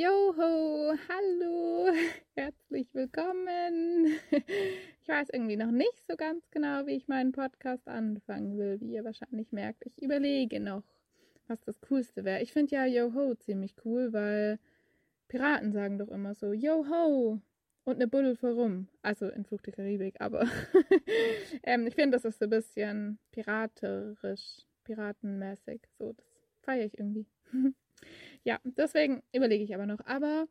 Joho, hallo, herzlich willkommen. Ich weiß irgendwie noch nicht so ganz genau, wie ich meinen Podcast anfangen will, wie ihr wahrscheinlich merkt. Ich überlege noch, was das Coolste wäre. Ich finde ja Joho ziemlich cool, weil Piraten sagen doch immer so Joho und eine Buddel vor rum. Also in Flucht der Karibik, aber ähm, ich finde, das ist so ein bisschen piraterisch, piratenmäßig. So, das feiere ich irgendwie. ja, deswegen überlege ich aber noch. Aber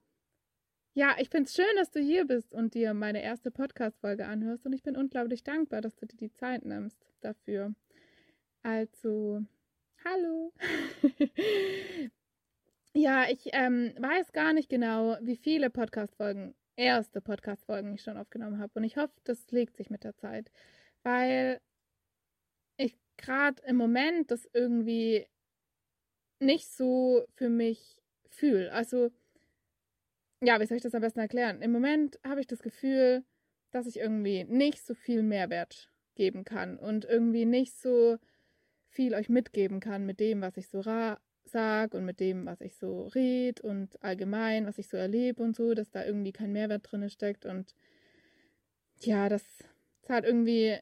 ja, ich finde es schön, dass du hier bist und dir meine erste Podcast-Folge anhörst. Und ich bin unglaublich dankbar, dass du dir die Zeit nimmst dafür. Also, hallo. ja, ich ähm, weiß gar nicht genau, wie viele Podcast-Folgen, erste Podcast-Folgen ich schon aufgenommen habe. Und ich hoffe, das legt sich mit der Zeit. Weil ich gerade im Moment das irgendwie nicht so für mich fühle. Also, ja, wie soll ich das am besten erklären? Im Moment habe ich das Gefühl, dass ich irgendwie nicht so viel Mehrwert geben kann und irgendwie nicht so viel euch mitgeben kann mit dem, was ich so sage und mit dem, was ich so rede und allgemein, was ich so erlebe und so, dass da irgendwie kein Mehrwert drin steckt und ja, dass es halt irgendwie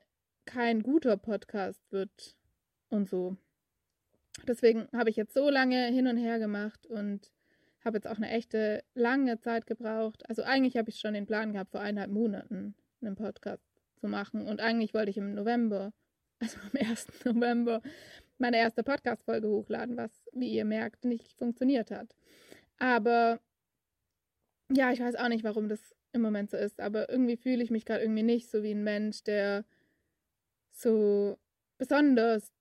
kein guter Podcast wird und so. Deswegen habe ich jetzt so lange hin und her gemacht und habe jetzt auch eine echte lange Zeit gebraucht. Also eigentlich habe ich schon den Plan gehabt, vor eineinhalb Monaten einen Podcast zu machen. Und eigentlich wollte ich im November, also am 1. November, meine erste Podcast-Folge hochladen, was, wie ihr merkt, nicht funktioniert hat. Aber ja, ich weiß auch nicht, warum das im Moment so ist, aber irgendwie fühle ich mich gerade irgendwie nicht so wie ein Mensch, der so besonders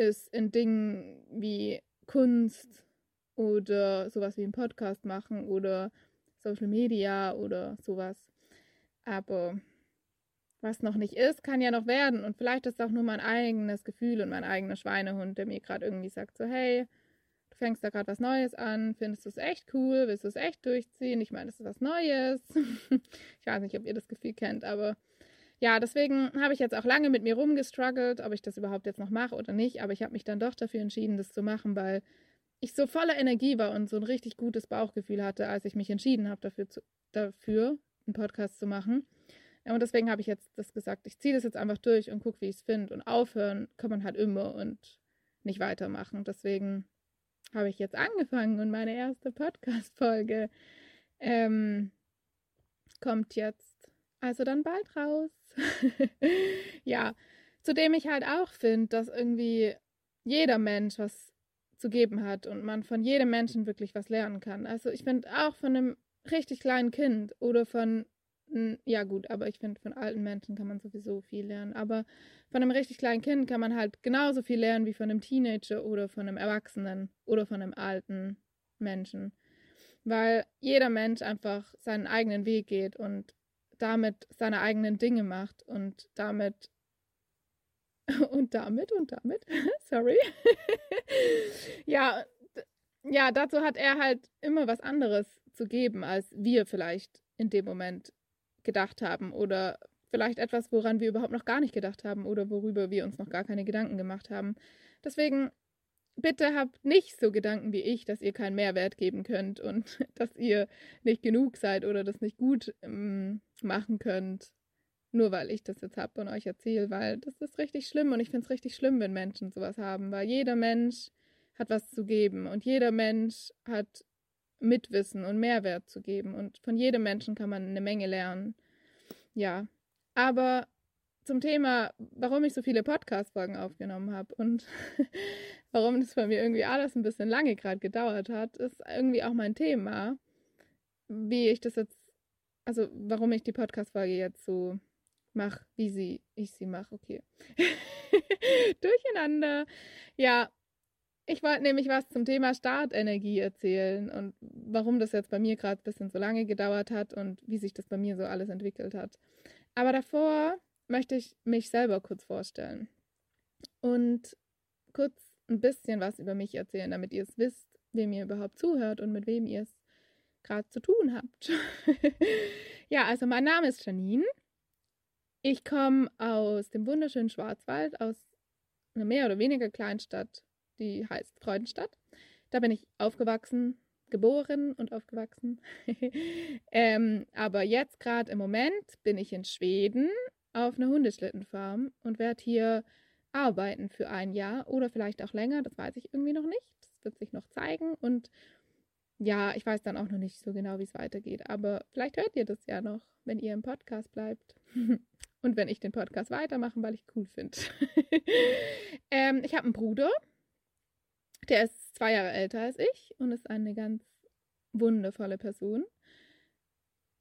ist in Dingen wie Kunst oder sowas wie einen Podcast machen oder Social Media oder sowas. Aber was noch nicht ist, kann ja noch werden. Und vielleicht ist auch nur mein eigenes Gefühl und mein eigener Schweinehund, der mir gerade irgendwie sagt, so, hey, du fängst da gerade was Neues an, findest du es echt cool, willst du es echt durchziehen? Ich meine, das ist was Neues. ich weiß nicht, ob ihr das Gefühl kennt, aber ja, deswegen habe ich jetzt auch lange mit mir rumgestruggelt, ob ich das überhaupt jetzt noch mache oder nicht. Aber ich habe mich dann doch dafür entschieden, das zu machen, weil ich so voller Energie war und so ein richtig gutes Bauchgefühl hatte, als ich mich entschieden habe, dafür, zu, dafür einen Podcast zu machen. Und deswegen habe ich jetzt das gesagt, ich ziehe das jetzt einfach durch und gucke, wie ich es finde. Und aufhören kann man halt immer und nicht weitermachen. Deswegen habe ich jetzt angefangen und meine erste Podcast-Folge ähm, kommt jetzt also dann bald raus. ja, zudem ich halt auch finde, dass irgendwie jeder Mensch was zu geben hat und man von jedem Menschen wirklich was lernen kann. Also ich finde auch von einem richtig kleinen Kind oder von, ja gut, aber ich finde von alten Menschen kann man sowieso viel lernen. Aber von einem richtig kleinen Kind kann man halt genauso viel lernen wie von einem Teenager oder von einem Erwachsenen oder von einem alten Menschen. Weil jeder Mensch einfach seinen eigenen Weg geht und damit seine eigenen Dinge macht und damit und damit und damit, sorry. ja, ja, dazu hat er halt immer was anderes zu geben, als wir vielleicht in dem Moment gedacht haben oder vielleicht etwas, woran wir überhaupt noch gar nicht gedacht haben oder worüber wir uns noch gar keine Gedanken gemacht haben. Deswegen bitte habt nicht so Gedanken wie ich, dass ihr keinen Mehrwert geben könnt und dass ihr nicht genug seid oder das nicht gut ähm, machen könnt, nur weil ich das jetzt habe und euch erzähle, weil das ist richtig schlimm und ich finde es richtig schlimm, wenn Menschen sowas haben, weil jeder Mensch hat was zu geben und jeder Mensch hat Mitwissen und Mehrwert zu geben und von jedem Menschen kann man eine Menge lernen. Ja, aber zum Thema, warum ich so viele Podcast-Folgen aufgenommen habe und warum das bei mir irgendwie alles ein bisschen lange gerade gedauert hat, ist irgendwie auch mein Thema, wie ich das jetzt, also warum ich die Podcast-Folge jetzt so mache, wie sie, ich sie mache, okay. Durcheinander. Ja, ich wollte nämlich was zum Thema Startenergie erzählen und warum das jetzt bei mir gerade ein bisschen so lange gedauert hat und wie sich das bei mir so alles entwickelt hat. Aber davor möchte ich mich selber kurz vorstellen und kurz ein bisschen was über mich erzählen, damit ihr es wisst, wem ihr überhaupt zuhört und mit wem ihr es gerade zu tun habt. ja, also mein Name ist Janine. Ich komme aus dem wunderschönen Schwarzwald, aus einer mehr oder weniger kleinen Stadt, die heißt Freudenstadt. Da bin ich aufgewachsen. geboren und aufgewachsen. ähm, aber jetzt gerade im Moment bin ich in Schweden auf einer Hundeschlittenfarm und werde hier arbeiten für ein Jahr oder vielleicht auch länger. Das weiß ich irgendwie noch nicht. Das wird sich noch zeigen. Und ja, ich weiß dann auch noch nicht so genau, wie es weitergeht. Aber vielleicht hört ihr das ja noch, wenn ihr im Podcast bleibt. und wenn ich den Podcast weitermache, weil ich cool finde. ähm, ich habe einen Bruder, der ist zwei Jahre älter als ich und ist eine ganz wundervolle Person.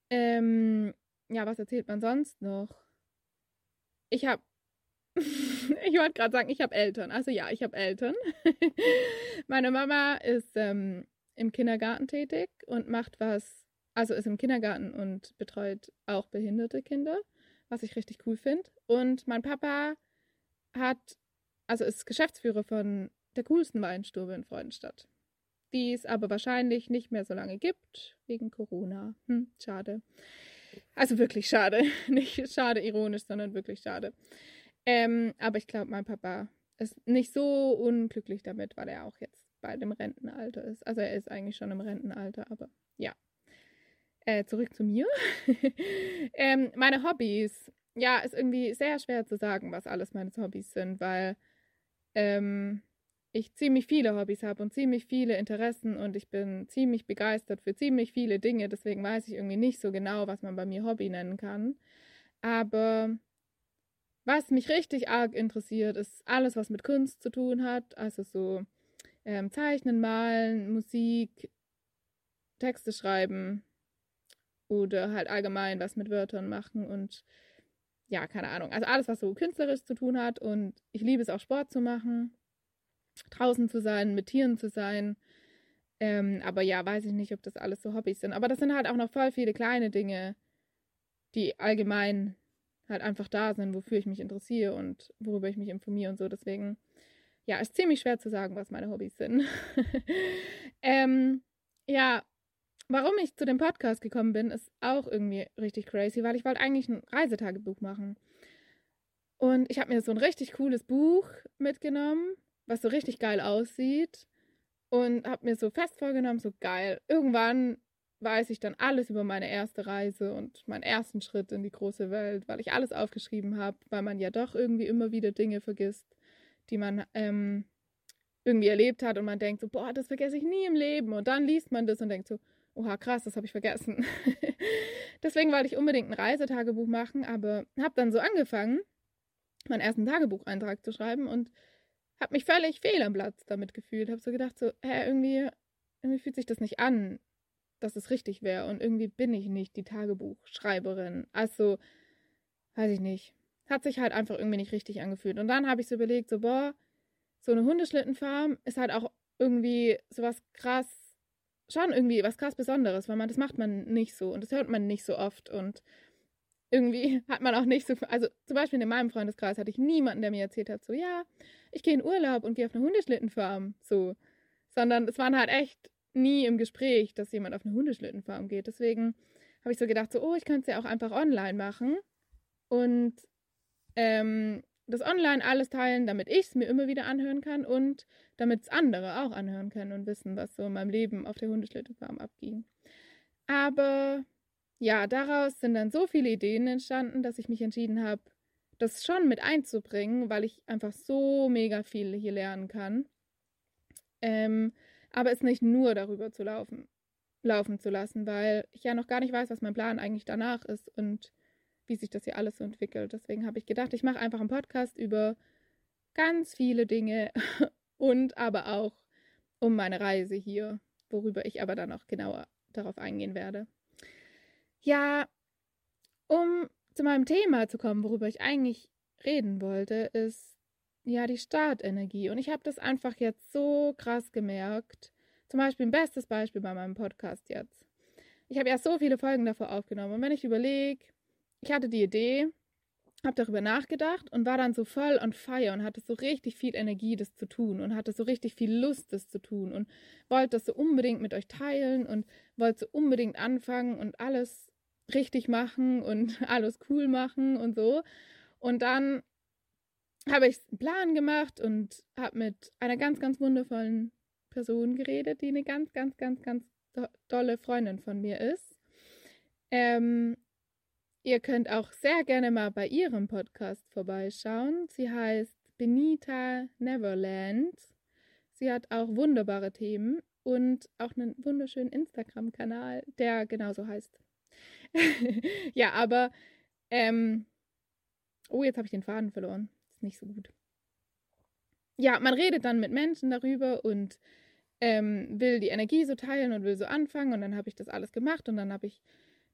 Ähm, ja, was erzählt man sonst noch? Ich habe, ich wollte gerade sagen, ich habe Eltern. Also ja, ich habe Eltern. Meine Mama ist ähm, im Kindergarten tätig und macht was, also ist im Kindergarten und betreut auch behinderte Kinder, was ich richtig cool finde. Und mein Papa hat, also ist Geschäftsführer von der coolsten Weinstube in Freudenstadt. Die es aber wahrscheinlich nicht mehr so lange gibt, wegen Corona. Hm, schade. Also wirklich schade. Nicht schade ironisch, sondern wirklich schade. Ähm, aber ich glaube, mein Papa ist nicht so unglücklich damit, weil er auch jetzt bei dem Rentenalter ist. Also er ist eigentlich schon im Rentenalter, aber ja. Äh, zurück zu mir. ähm, meine Hobbys. Ja, ist irgendwie sehr schwer zu sagen, was alles meine Hobbys sind, weil ähm, ich ziemlich viele Hobbys habe und ziemlich viele Interessen und ich bin ziemlich begeistert für ziemlich viele Dinge. Deswegen weiß ich irgendwie nicht so genau, was man bei mir Hobby nennen kann. Aber was mich richtig arg interessiert, ist alles, was mit Kunst zu tun hat. Also so ähm, Zeichnen, Malen, Musik, Texte schreiben oder halt allgemein was mit Wörtern machen und ja, keine Ahnung. Also alles, was so künstlerisch zu tun hat und ich liebe es auch Sport zu machen draußen zu sein, mit Tieren zu sein. Ähm, aber ja, weiß ich nicht, ob das alles so Hobbys sind. Aber das sind halt auch noch voll viele kleine Dinge, die allgemein halt einfach da sind, wofür ich mich interessiere und worüber ich mich informiere und so. Deswegen, ja, ist ziemlich schwer zu sagen, was meine Hobbys sind. ähm, ja, warum ich zu dem Podcast gekommen bin, ist auch irgendwie richtig crazy, weil ich wollte eigentlich ein Reisetagebuch machen. Und ich habe mir so ein richtig cooles Buch mitgenommen was so richtig geil aussieht und habe mir so fest vorgenommen, so geil. Irgendwann weiß ich dann alles über meine erste Reise und meinen ersten Schritt in die große Welt, weil ich alles aufgeschrieben habe, weil man ja doch irgendwie immer wieder Dinge vergisst, die man ähm, irgendwie erlebt hat und man denkt so, boah, das vergesse ich nie im Leben. Und dann liest man das und denkt so, oha, krass, das habe ich vergessen. Deswegen wollte ich unbedingt ein Reisetagebuch machen, aber habe dann so angefangen, meinen ersten Tagebucheintrag zu schreiben und habe mich völlig fehl am Platz damit gefühlt. Habe so gedacht, so, hä, irgendwie, irgendwie fühlt sich das nicht an, dass es richtig wäre. Und irgendwie bin ich nicht die Tagebuchschreiberin. Also, weiß ich nicht. Hat sich halt einfach irgendwie nicht richtig angefühlt. Und dann habe ich so überlegt, so, boah, so eine Hundeschlittenfarm ist halt auch irgendwie sowas krass, schon irgendwie was krass Besonderes, weil man, das macht man nicht so und das hört man nicht so oft und irgendwie hat man auch nicht so, also zum Beispiel in meinem Freundeskreis hatte ich niemanden, der mir erzählt hat, so, ja, ich gehe in Urlaub und gehe auf eine Hundeschlittenfarm, so. Sondern es waren halt echt nie im Gespräch, dass jemand auf eine Hundeschlittenfarm geht. Deswegen habe ich so gedacht, so, oh, ich könnte es ja auch einfach online machen und ähm, das online alles teilen, damit ich es mir immer wieder anhören kann und damit es andere auch anhören können und wissen, was so in meinem Leben auf der Hundeschlittenfarm abging. Aber ja, daraus sind dann so viele Ideen entstanden, dass ich mich entschieden habe, das schon mit einzubringen, weil ich einfach so mega viel hier lernen kann. Ähm, aber es nicht nur darüber zu laufen, laufen zu lassen, weil ich ja noch gar nicht weiß, was mein Plan eigentlich danach ist und wie sich das hier alles so entwickelt. Deswegen habe ich gedacht, ich mache einfach einen Podcast über ganz viele Dinge und aber auch um meine Reise hier, worüber ich aber dann auch genauer darauf eingehen werde. Ja, um zu meinem Thema zu kommen, worüber ich eigentlich reden wollte, ist ja die Startenergie. Und ich habe das einfach jetzt so krass gemerkt. Zum Beispiel ein bestes Beispiel bei meinem Podcast jetzt. Ich habe ja so viele Folgen davor aufgenommen. Und wenn ich überlege, ich hatte die Idee, habe darüber nachgedacht und war dann so voll on fire und hatte so richtig viel Energie, das zu tun und hatte so richtig viel Lust, das zu tun und wollte das so unbedingt mit euch teilen und wollte so unbedingt anfangen und alles richtig machen und alles cool machen und so. Und dann habe ich einen Plan gemacht und habe mit einer ganz, ganz wundervollen Person geredet, die eine ganz, ganz, ganz, ganz dolle Freundin von mir ist. Ähm, ihr könnt auch sehr gerne mal bei ihrem Podcast vorbeischauen. Sie heißt Benita Neverland. Sie hat auch wunderbare Themen und auch einen wunderschönen Instagram-Kanal, der genauso heißt. ja, aber ähm, oh, jetzt habe ich den Faden verloren. Ist nicht so gut. Ja, man redet dann mit Menschen darüber und ähm, will die Energie so teilen und will so anfangen. Und dann habe ich das alles gemacht und dann habe ich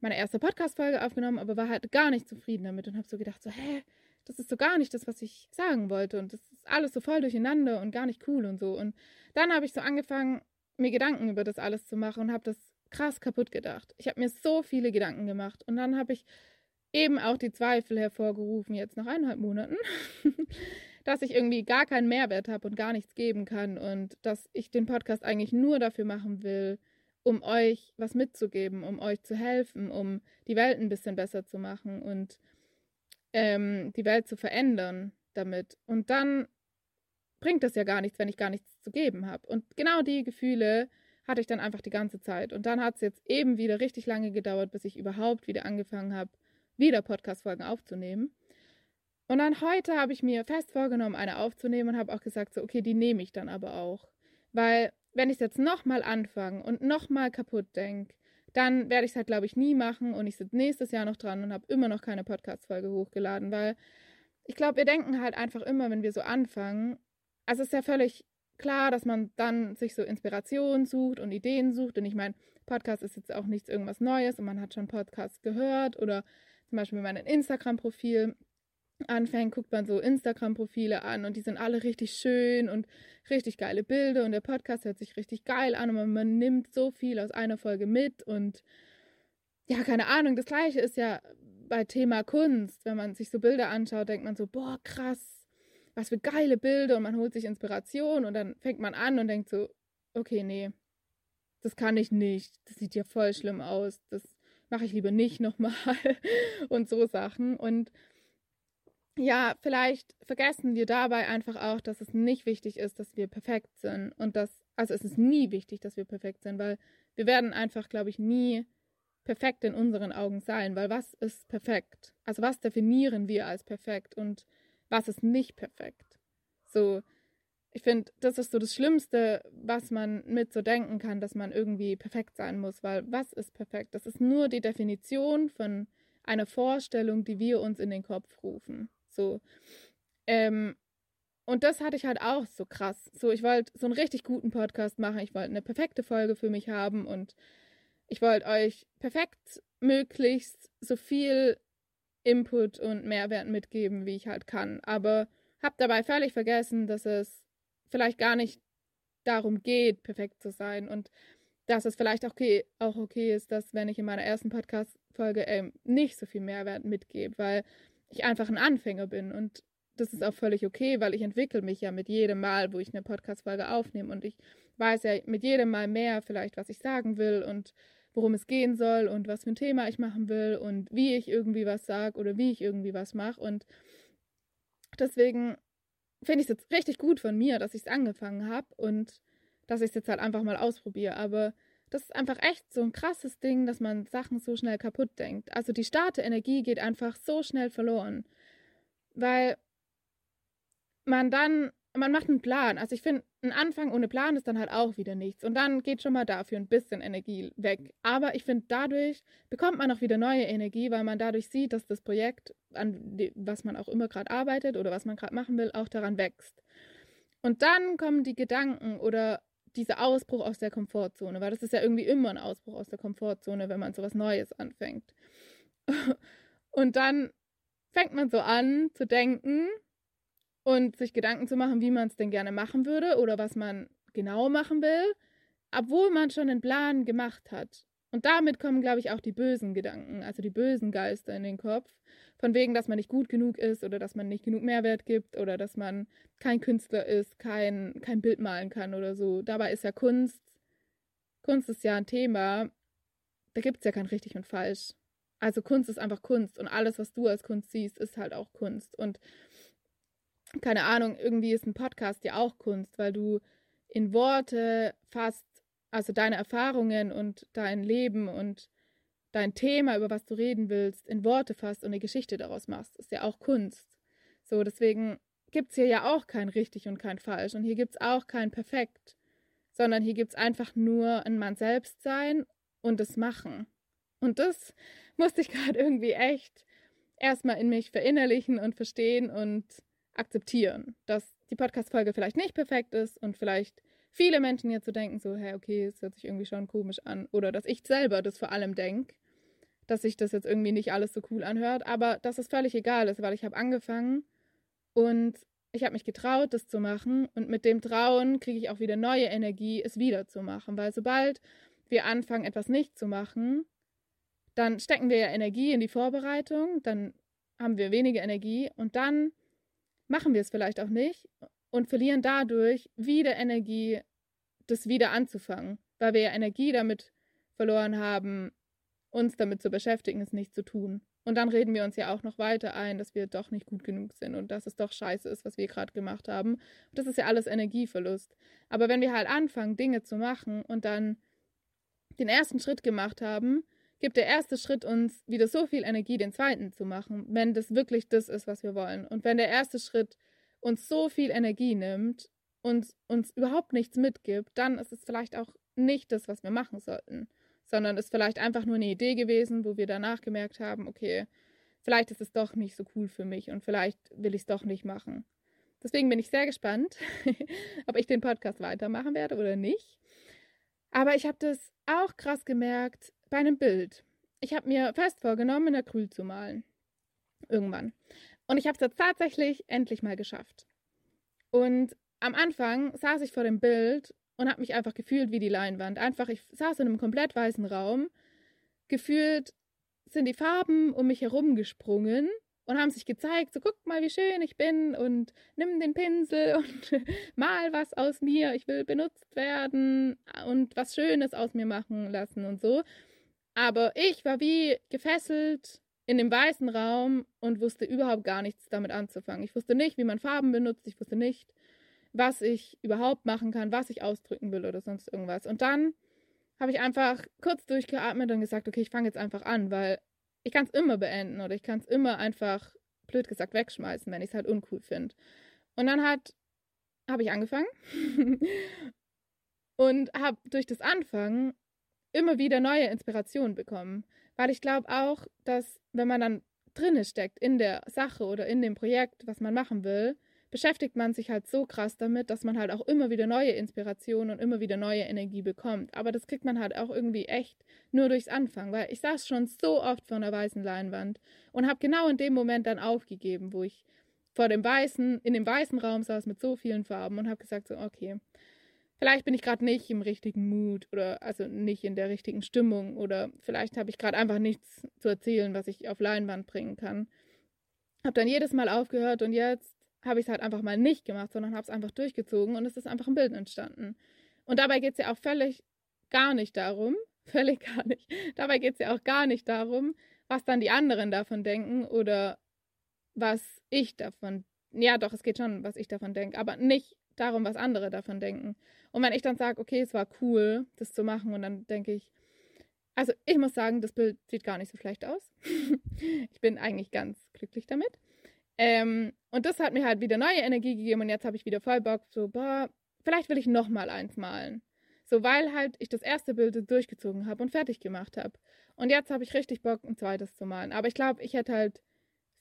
meine erste Podcast-Folge aufgenommen, aber war halt gar nicht zufrieden damit und habe so gedacht, so, hä, das ist so gar nicht das, was ich sagen wollte. Und das ist alles so voll durcheinander und gar nicht cool und so. Und dann habe ich so angefangen, mir Gedanken über das alles zu machen und habe das krass kaputt gedacht. Ich habe mir so viele Gedanken gemacht. Und dann habe ich eben auch die Zweifel hervorgerufen, jetzt nach eineinhalb Monaten, dass ich irgendwie gar keinen Mehrwert habe und gar nichts geben kann und dass ich den Podcast eigentlich nur dafür machen will, um euch was mitzugeben, um euch zu helfen, um die Welt ein bisschen besser zu machen und ähm, die Welt zu verändern damit. Und dann bringt das ja gar nichts, wenn ich gar nichts zu geben habe. Und genau die Gefühle hatte ich dann einfach die ganze Zeit. Und dann hat es jetzt eben wieder richtig lange gedauert, bis ich überhaupt wieder angefangen habe, wieder Podcast-Folgen aufzunehmen. Und dann heute habe ich mir fest vorgenommen, eine aufzunehmen und habe auch gesagt, so, okay, die nehme ich dann aber auch. Weil, wenn ich es jetzt nochmal anfange und nochmal kaputt denke, dann werde ich es halt, glaube ich, nie machen und ich sitze nächstes Jahr noch dran und habe immer noch keine Podcast-Folge hochgeladen, weil ich glaube, wir denken halt einfach immer, wenn wir so anfangen, also es ist ja völlig klar, dass man dann sich so Inspiration sucht und Ideen sucht. Und ich meine, Podcast ist jetzt auch nichts irgendwas Neues und man hat schon Podcasts gehört oder zum Beispiel, wenn man ein Instagram-Profil anfängt, guckt man so Instagram-Profile an und die sind alle richtig schön und richtig geile Bilder und der Podcast hört sich richtig geil an und man, man nimmt so viel aus einer Folge mit und ja, keine Ahnung, das gleiche ist ja bei Thema Kunst. Wenn man sich so Bilder anschaut, denkt man so, boah, krass, was für geile Bilder und man holt sich Inspiration und dann fängt man an und denkt so, okay, nee, das kann ich nicht, das sieht ja voll schlimm aus, das mache ich lieber nicht nochmal und so Sachen. Und ja, vielleicht vergessen wir dabei einfach auch, dass es nicht wichtig ist, dass wir perfekt sind und dass, also es ist nie wichtig, dass wir perfekt sind, weil wir werden einfach, glaube ich, nie perfekt in unseren Augen sein, weil was ist perfekt? Also was definieren wir als perfekt und was ist nicht perfekt. So, ich finde, das ist so das Schlimmste, was man mit so denken kann, dass man irgendwie perfekt sein muss, weil was ist perfekt? Das ist nur die Definition von einer Vorstellung, die wir uns in den Kopf rufen. So. Ähm, und das hatte ich halt auch so krass. So, ich wollte so einen richtig guten Podcast machen. Ich wollte eine perfekte Folge für mich haben und ich wollte euch perfekt möglichst so viel Input und Mehrwert mitgeben, wie ich halt kann. Aber habe dabei völlig vergessen, dass es vielleicht gar nicht darum geht, perfekt zu sein. Und dass es vielleicht auch okay, auch okay ist, dass wenn ich in meiner ersten Podcast-Folge ähm, nicht so viel Mehrwert mitgebe, weil ich einfach ein Anfänger bin. Und das ist auch völlig okay, weil ich entwickle mich ja mit jedem Mal, wo ich eine Podcast-Folge aufnehme. Und ich weiß ja mit jedem Mal mehr vielleicht, was ich sagen will und worum es gehen soll und was für ein Thema ich machen will und wie ich irgendwie was sage oder wie ich irgendwie was mache. Und deswegen finde ich es jetzt richtig gut von mir, dass ich es angefangen habe und dass ich es jetzt halt einfach mal ausprobiere. Aber das ist einfach echt so ein krasses Ding, dass man Sachen so schnell kaputt denkt. Also die Startenergie geht einfach so schnell verloren, weil man dann man macht einen Plan. Also ich finde, ein Anfang ohne Plan ist dann halt auch wieder nichts. Und dann geht schon mal dafür ein bisschen Energie weg. Aber ich finde, dadurch bekommt man auch wieder neue Energie, weil man dadurch sieht, dass das Projekt, an was man auch immer gerade arbeitet oder was man gerade machen will, auch daran wächst. Und dann kommen die Gedanken oder dieser Ausbruch aus der Komfortzone, weil das ist ja irgendwie immer ein Ausbruch aus der Komfortzone, wenn man so was Neues anfängt. Und dann fängt man so an zu denken, und sich Gedanken zu machen, wie man es denn gerne machen würde oder was man genau machen will, obwohl man schon einen Plan gemacht hat. Und damit kommen, glaube ich, auch die bösen Gedanken, also die bösen Geister in den Kopf, von wegen, dass man nicht gut genug ist oder dass man nicht genug Mehrwert gibt oder dass man kein Künstler ist, kein, kein Bild malen kann oder so. Dabei ist ja Kunst, Kunst ist ja ein Thema, da gibt es ja kein richtig und falsch. Also Kunst ist einfach Kunst und alles, was du als Kunst siehst, ist halt auch Kunst. Und keine Ahnung, irgendwie ist ein Podcast ja auch Kunst, weil du in Worte fasst, also deine Erfahrungen und dein Leben und dein Thema, über was du reden willst, in Worte fasst und eine Geschichte daraus machst. Ist ja auch Kunst. So, deswegen gibt es hier ja auch kein richtig und kein falsch. Und hier gibt es auch kein perfekt, sondern hier gibt es einfach nur ein Mann selbst sein und das Machen. Und das musste ich gerade irgendwie echt erstmal in mich verinnerlichen und verstehen und akzeptieren, dass die Podcast-Folge vielleicht nicht perfekt ist und vielleicht viele Menschen jetzt so denken, so, hey, okay, es hört sich irgendwie schon komisch an. Oder dass ich selber das vor allem denke, dass sich das jetzt irgendwie nicht alles so cool anhört, aber dass es völlig egal ist, weil ich habe angefangen und ich habe mich getraut, das zu machen. Und mit dem Trauen kriege ich auch wieder neue Energie, es wieder zu machen, weil sobald wir anfangen, etwas nicht zu machen, dann stecken wir ja Energie in die Vorbereitung, dann haben wir weniger Energie und dann machen wir es vielleicht auch nicht und verlieren dadurch wieder Energie, das wieder anzufangen, weil wir ja Energie damit verloren haben, uns damit zu beschäftigen, es nicht zu tun. Und dann reden wir uns ja auch noch weiter ein, dass wir doch nicht gut genug sind und dass es doch scheiße ist, was wir gerade gemacht haben. Das ist ja alles Energieverlust. Aber wenn wir halt anfangen, Dinge zu machen und dann den ersten Schritt gemacht haben, gibt der erste Schritt uns wieder so viel Energie, den zweiten zu machen, wenn das wirklich das ist, was wir wollen. Und wenn der erste Schritt uns so viel Energie nimmt und uns überhaupt nichts mitgibt, dann ist es vielleicht auch nicht das, was wir machen sollten, sondern ist vielleicht einfach nur eine Idee gewesen, wo wir danach gemerkt haben, okay, vielleicht ist es doch nicht so cool für mich und vielleicht will ich es doch nicht machen. Deswegen bin ich sehr gespannt, ob ich den Podcast weitermachen werde oder nicht. Aber ich habe das auch krass gemerkt bei einem Bild. Ich habe mir fest vorgenommen, in Acryl zu malen. Irgendwann. Und ich habe es tatsächlich endlich mal geschafft. Und am Anfang saß ich vor dem Bild und habe mich einfach gefühlt wie die Leinwand. Einfach, ich saß in einem komplett weißen Raum. Gefühlt sind die Farben um mich herum gesprungen und haben sich gezeigt, so guck mal, wie schön ich bin und nimm den Pinsel und mal was aus mir, ich will benutzt werden und was Schönes aus mir machen lassen und so. Aber ich war wie gefesselt in dem weißen Raum und wusste überhaupt gar nichts damit anzufangen. Ich wusste nicht, wie man Farben benutzt, ich wusste nicht, was ich überhaupt machen kann, was ich ausdrücken will oder sonst irgendwas. Und dann habe ich einfach kurz durchgeatmet und gesagt, okay, ich fange jetzt einfach an, weil ich kann es immer beenden oder ich kann es immer einfach, blöd gesagt, wegschmeißen, wenn ich es halt uncool finde. Und dann hat, habe ich angefangen und habe durch das Anfangen immer wieder neue Inspirationen bekommen. Weil ich glaube auch, dass wenn man dann drinne steckt in der Sache oder in dem Projekt, was man machen will, beschäftigt man sich halt so krass damit, dass man halt auch immer wieder neue Inspirationen und immer wieder neue Energie bekommt. Aber das kriegt man halt auch irgendwie echt nur durchs Anfangen, weil ich saß schon so oft vor einer weißen Leinwand und habe genau in dem Moment dann aufgegeben, wo ich vor dem weißen, in dem weißen Raum saß mit so vielen Farben und habe gesagt so, okay, vielleicht bin ich gerade nicht im richtigen Mut oder also nicht in der richtigen Stimmung oder vielleicht habe ich gerade einfach nichts zu erzählen, was ich auf Leinwand bringen kann. Habe dann jedes Mal aufgehört und jetzt habe ich es halt einfach mal nicht gemacht, sondern habe es einfach durchgezogen und es ist einfach ein Bild entstanden. Und dabei geht es ja auch völlig gar nicht darum, völlig gar nicht, dabei geht es ja auch gar nicht darum, was dann die anderen davon denken oder was ich davon, ja doch, es geht schon, was ich davon denke, aber nicht darum, was andere davon denken. Und wenn ich dann sage, okay, es war cool, das zu machen, und dann denke ich, also ich muss sagen, das Bild sieht gar nicht so schlecht aus. ich bin eigentlich ganz glücklich damit. Ähm, und das hat mir halt wieder neue Energie gegeben und jetzt habe ich wieder voll Bock, so, boah, vielleicht will ich nochmal eins malen. So, weil halt ich das erste Bild durchgezogen habe und fertig gemacht habe. Und jetzt habe ich richtig Bock, ein zweites zu malen. Aber ich glaube, ich hätte halt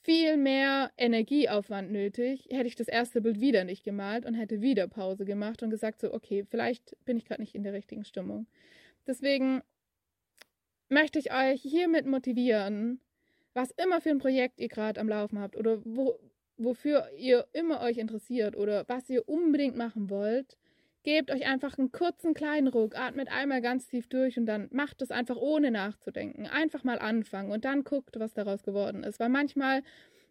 viel mehr Energieaufwand nötig, hätte ich das erste Bild wieder nicht gemalt und hätte wieder Pause gemacht und gesagt, so, okay, vielleicht bin ich gerade nicht in der richtigen Stimmung. Deswegen möchte ich euch hiermit motivieren, was immer für ein Projekt ihr gerade am Laufen habt oder wo, wofür ihr immer euch interessiert oder was ihr unbedingt machen wollt, gebt euch einfach einen kurzen kleinen Ruck, atmet einmal ganz tief durch und dann macht es einfach ohne nachzudenken. Einfach mal anfangen und dann guckt, was daraus geworden ist. Weil manchmal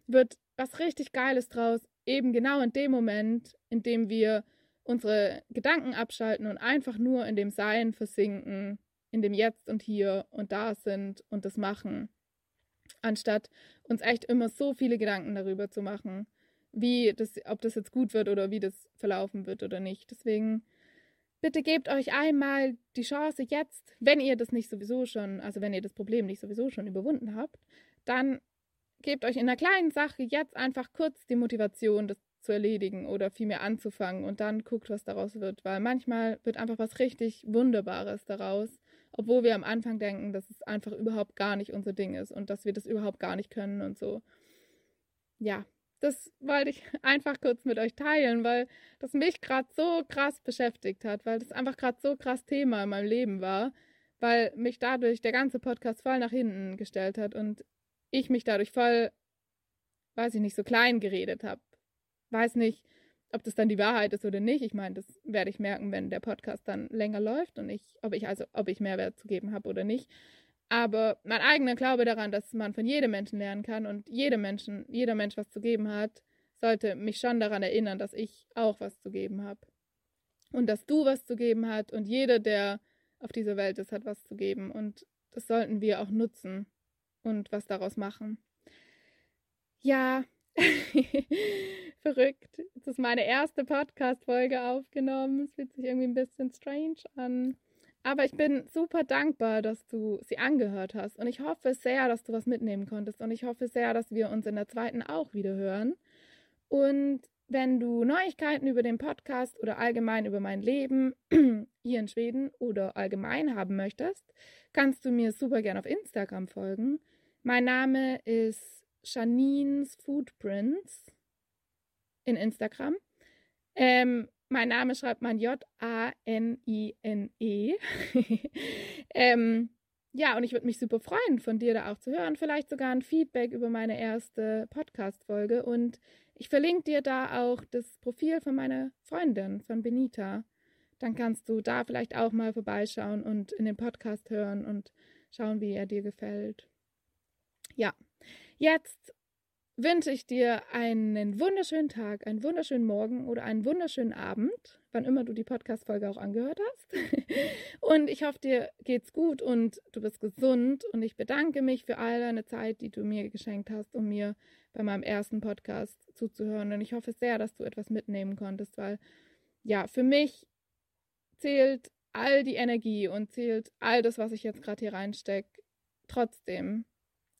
wird was richtig Geiles draus, eben genau in dem Moment, in dem wir unsere Gedanken abschalten und einfach nur in dem Sein versinken, in dem Jetzt und Hier und da sind und das machen anstatt uns echt immer so viele Gedanken darüber zu machen, wie das, ob das jetzt gut wird oder wie das verlaufen wird oder nicht. Deswegen bitte gebt euch einmal die Chance jetzt, wenn ihr das nicht sowieso schon, also wenn ihr das Problem nicht sowieso schon überwunden habt, dann gebt euch in einer kleinen Sache jetzt einfach kurz die Motivation, das zu erledigen oder vielmehr anzufangen und dann guckt, was daraus wird, weil manchmal wird einfach was richtig Wunderbares daraus, obwohl wir am Anfang denken, dass es einfach überhaupt gar nicht unser Ding ist und dass wir das überhaupt gar nicht können und so. Ja, das wollte ich einfach kurz mit euch teilen, weil das mich gerade so krass beschäftigt hat, weil das einfach gerade so krass Thema in meinem Leben war, weil mich dadurch der ganze Podcast voll nach hinten gestellt hat und ich mich dadurch voll, weiß ich nicht, so klein geredet habe. Weiß nicht, ob das dann die Wahrheit ist oder nicht. Ich meine, das werde ich merken, wenn der Podcast dann länger läuft und ich, ob ich also, ob ich Mehrwert zu geben habe oder nicht. Aber mein eigener Glaube daran, dass man von jedem Menschen lernen kann und jedem Menschen, jeder Mensch was zu geben hat, sollte mich schon daran erinnern, dass ich auch was zu geben habe. Und dass du was zu geben hast und jeder, der auf dieser Welt ist, hat was zu geben. Und das sollten wir auch nutzen und was daraus machen. Ja, verrückt. Jetzt ist meine erste Podcast-Folge aufgenommen. Es fühlt sich irgendwie ein bisschen strange an. Aber ich bin super dankbar, dass du sie angehört hast. Und ich hoffe sehr, dass du was mitnehmen konntest. Und ich hoffe sehr, dass wir uns in der zweiten auch wieder hören. Und wenn du Neuigkeiten über den Podcast oder allgemein über mein Leben hier in Schweden oder allgemein haben möchtest, kannst du mir super gerne auf Instagram folgen. Mein Name ist Janines Footprints in Instagram. Ähm, mein Name schreibt man J-A-N-I-N-E. ähm, ja, und ich würde mich super freuen, von dir da auch zu hören. Vielleicht sogar ein Feedback über meine erste Podcast-Folge. Und ich verlinke dir da auch das Profil von meiner Freundin, von Benita. Dann kannst du da vielleicht auch mal vorbeischauen und in den Podcast hören und schauen, wie er dir gefällt. Ja, jetzt wünsche ich dir einen wunderschönen Tag, einen wunderschönen Morgen oder einen wunderschönen Abend, wann immer du die Podcast-Folge auch angehört hast. und ich hoffe, dir geht's gut und du bist gesund. Und ich bedanke mich für all deine Zeit, die du mir geschenkt hast, um mir bei meinem ersten Podcast zuzuhören. Und ich hoffe sehr, dass du etwas mitnehmen konntest, weil ja, für mich zählt all die Energie und zählt all das, was ich jetzt gerade hier reinstecke, trotzdem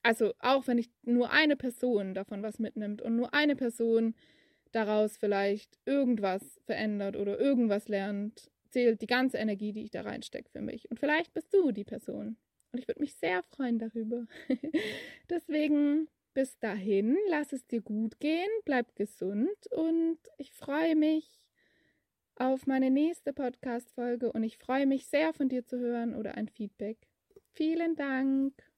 also auch wenn ich nur eine Person davon was mitnimmt und nur eine Person daraus vielleicht irgendwas verändert oder irgendwas lernt, zählt die ganze Energie, die ich da reinstecke für mich. Und vielleicht bist du die Person. Und ich würde mich sehr freuen darüber. Deswegen bis dahin, lass es dir gut gehen, bleib gesund und ich freue mich auf meine nächste Podcast-Folge und ich freue mich sehr von dir zu hören oder ein Feedback. Vielen Dank.